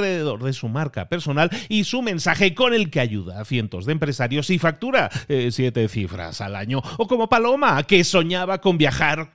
alrededor de su marca personal y su mensaje con el que ayuda a cientos de empresarios y factura 7 eh, cifras al año, o como Paloma, que soñaba con viajar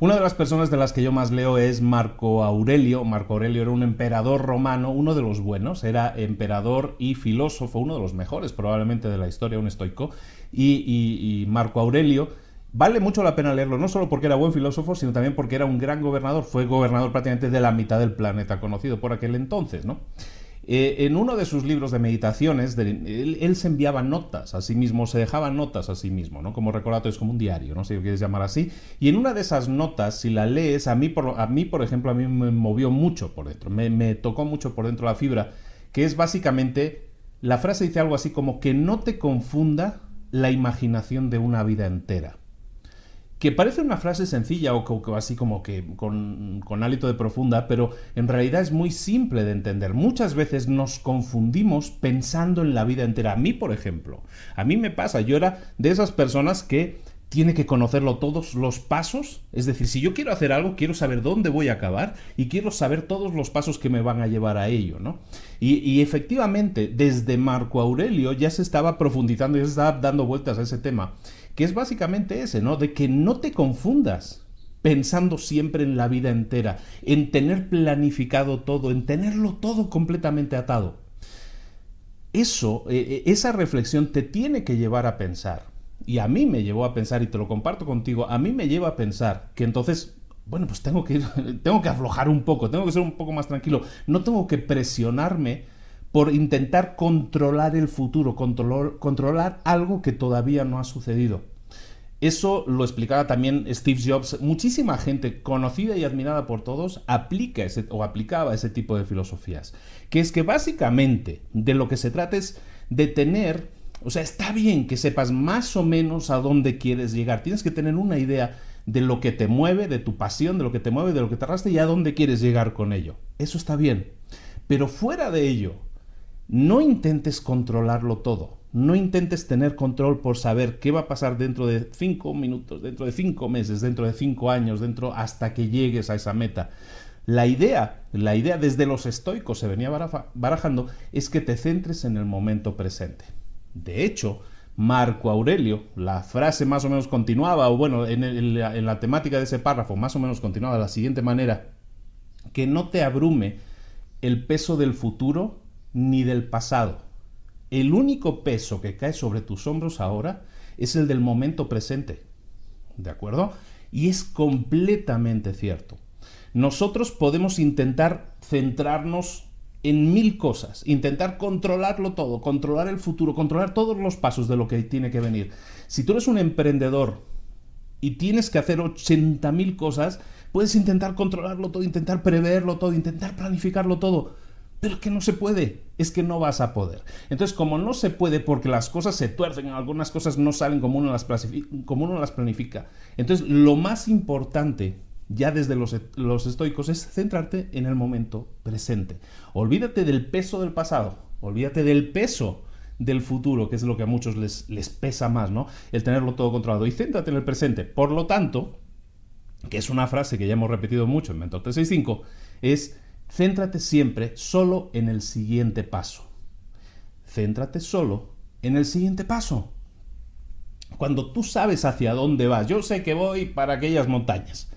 Una de las personas de las que yo más leo es Marco Aurelio. Marco Aurelio era un emperador romano, uno de los buenos, era emperador y filósofo, uno de los mejores probablemente de la historia, un estoico. Y, Marco Aurelio vale mucho la pena leerlo, no solo porque era buen filósofo, sino también porque era un gran gobernador. Fue gobernador prácticamente de la mitad del planeta conocido por aquel entonces, ¿no? Eh, en uno de sus libros de meditaciones, él, se enviaba notas a sí mismo, se dejaba notas a sí mismo, ¿no? Como es como un diario, no sé si lo quieres llamar así. Y en una de esas notas, si la lees, a mí, por, a mí, por ejemplo, a mí me movió mucho por dentro, me tocó mucho por dentro la fibra, que es básicamente, la frase dice algo así como que no te confunda la imaginación de una vida entera que parece una frase sencilla o, así como que con, con, hálito de profunda, pero en realidad es muy simple de entender. Muchas veces nos confundimos pensando en la vida entera. A mí, por ejemplo, a mí me pasa, yo era de esas personas que tiene que conocerlo todos los pasos. Es decir, si yo quiero hacer algo, quiero saber dónde voy a acabar y quiero saber todos los pasos que me van a llevar a ello, ¿no? Y, efectivamente, desde Marco Aurelio ya se estaba profundizando, ya se estaba dando vueltas a ese tema que es básicamente ese, ¿no? De que no te confundas pensando siempre en la vida entera, en tener planificado todo, en tenerlo todo completamente atado. Eso, eh, eh, esa reflexión te tiene que llevar a pensar. Y a mí me llevó a pensar, y te lo comparto contigo, a mí me lleva a pensar que entonces bueno, pues tengo que, tengo que aflojar un poco, tengo que ser un poco más tranquilo, no tengo que presionarme por intentar controlar el futuro, controlar, algo que todavía no ha sucedido. Eso lo explicaba también Steve Jobs. Muchísima gente conocida y admirada por todos aplica ese, o aplicaba ese tipo de filosofías. Que es que básicamente de lo que se trata es de tener, o sea, está bien que sepas más o menos a dónde quieres llegar. Tienes que tener una idea de lo que te mueve, de tu pasión, de lo que te mueve, de lo que te arrastra y a dónde quieres llegar con ello. Eso está bien. Pero fuera de ello, no intentes controlarlo todo. No intentes tener control por saber qué va a pasar dentro de cinco minutos, dentro de cinco meses, dentro de cinco años, dentro hasta que llegues a esa meta. La idea, la idea desde los estoicos se venía barajando, es que te centres en el momento presente. De hecho, Marco Aurelio, la frase más o menos continuaba, o bueno, en, la temática de ese párrafo más o menos continuaba de la siguiente manera, que no te abrume el peso del futuro ni del pasado. El único peso que cae sobre tus hombros ahora es el del momento presente. ¿De acuerdo? Y es completamente cierto. Nosotros podemos intentar centrarnos en mil cosas, intentar controlarlo todo, controlar el futuro, controlar todos los pasos de lo que tiene que venir. Si tú eres un emprendedor y tienes que hacer 80.000 cosas, puedes intentar controlarlo todo, intentar preverlo todo, intentar planificarlo todo, pero que no se puede, es que no vas a poder. Entonces, como no se puede porque las cosas se tuercen, algunas cosas no salen como uno las, como uno las planifica, entonces lo más importante ya desde los, los estoicos es centrarte en el momento presente. Olvídate del peso del pasado, olvídate del peso del futuro, que es lo que a muchos les, les pesa más, ¿no? El tenerlo todo controlado. Y céntrate en el presente. Por lo tanto, que es una frase que ya hemos repetido mucho en Mentor 365, es céntrate siempre solo en el siguiente paso. Céntrate solo en el siguiente paso. Cuando tú sabes hacia dónde vas, yo sé que voy para aquellas montañas.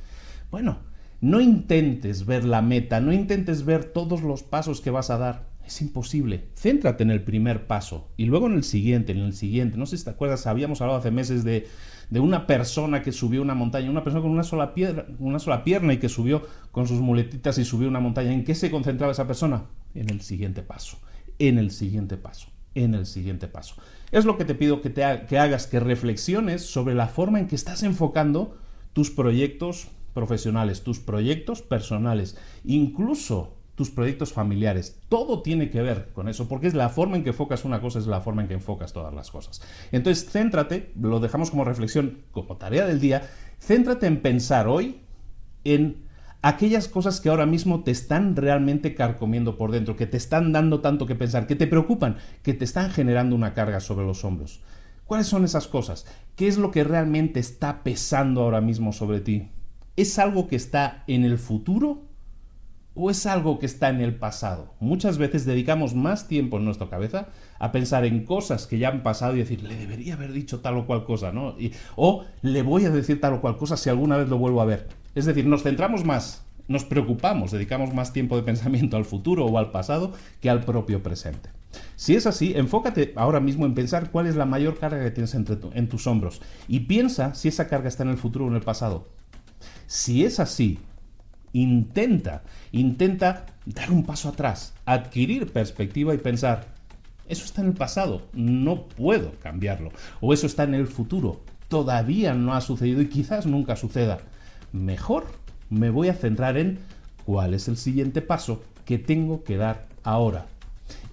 Bueno, no intentes ver la meta, no intentes ver todos los pasos que vas a dar. Es imposible. Céntrate en el primer paso y luego en el siguiente, en el siguiente. No sé si te acuerdas, habíamos hablado hace meses de, de una persona que subió una montaña, una persona con una sola, piedra, una sola pierna y que subió con sus muletitas y subió una montaña. ¿En qué se concentraba esa persona? En el siguiente paso, en el siguiente paso, en el siguiente paso. Es lo que te pido que, te que hagas, que reflexiones sobre la forma en que estás enfocando tus proyectos profesionales, tus proyectos personales, incluso tus proyectos familiares. Todo tiene que ver con eso, porque es la forma en que enfocas una cosa, es la forma en que enfocas todas las cosas. Entonces, céntrate, lo dejamos como reflexión, como tarea del día, céntrate en pensar hoy en aquellas cosas que ahora mismo te están realmente carcomiendo por dentro, que te están dando tanto que pensar, que te preocupan, que te están generando una carga sobre los hombros. ¿Cuáles son esas cosas? ¿Qué es lo que realmente está pesando ahora mismo sobre ti? ¿Es algo que está en el futuro o es algo que está en el pasado? Muchas veces dedicamos más tiempo en nuestra cabeza a pensar en cosas que ya han pasado y decir, le debería haber dicho tal o cual cosa, ¿no? o le voy a decir tal o cual cosa si alguna vez lo vuelvo a ver. Es decir, nos centramos más, nos preocupamos, dedicamos más tiempo de pensamiento al futuro o al pasado que al propio presente. Si es así, enfócate ahora mismo en pensar cuál es la mayor carga que tienes entre en tus hombros y piensa si esa carga está en el futuro o en el pasado. Si es así, intenta, intenta dar un paso atrás, adquirir perspectiva y pensar, eso está en el pasado, no puedo cambiarlo. O eso está en el futuro, todavía no ha sucedido y quizás nunca suceda. Mejor me voy a centrar en cuál es el siguiente paso que tengo que dar ahora.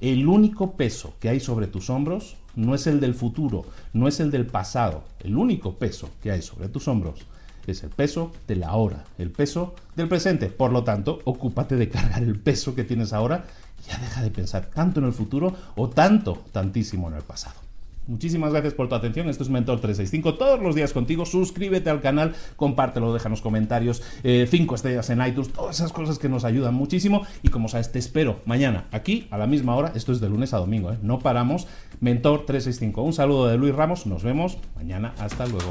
El único peso que hay sobre tus hombros no es el del futuro, no es el del pasado. El único peso que hay sobre tus hombros es el peso de la hora, el peso del presente. Por lo tanto, ocúpate de cargar el peso que tienes ahora y ya deja de pensar tanto en el futuro o tanto, tantísimo en el pasado. Muchísimas gracias por tu atención. Esto es Mentor 365. Todos los días contigo. Suscríbete al canal, compártelo, déjanos comentarios, 5 eh, estrellas en iTunes, todas esas cosas que nos ayudan muchísimo. Y como sabes, te espero mañana aquí a la misma hora. Esto es de lunes a domingo, ¿eh? no paramos. Mentor 365. Un saludo de Luis Ramos. Nos vemos mañana. Hasta luego.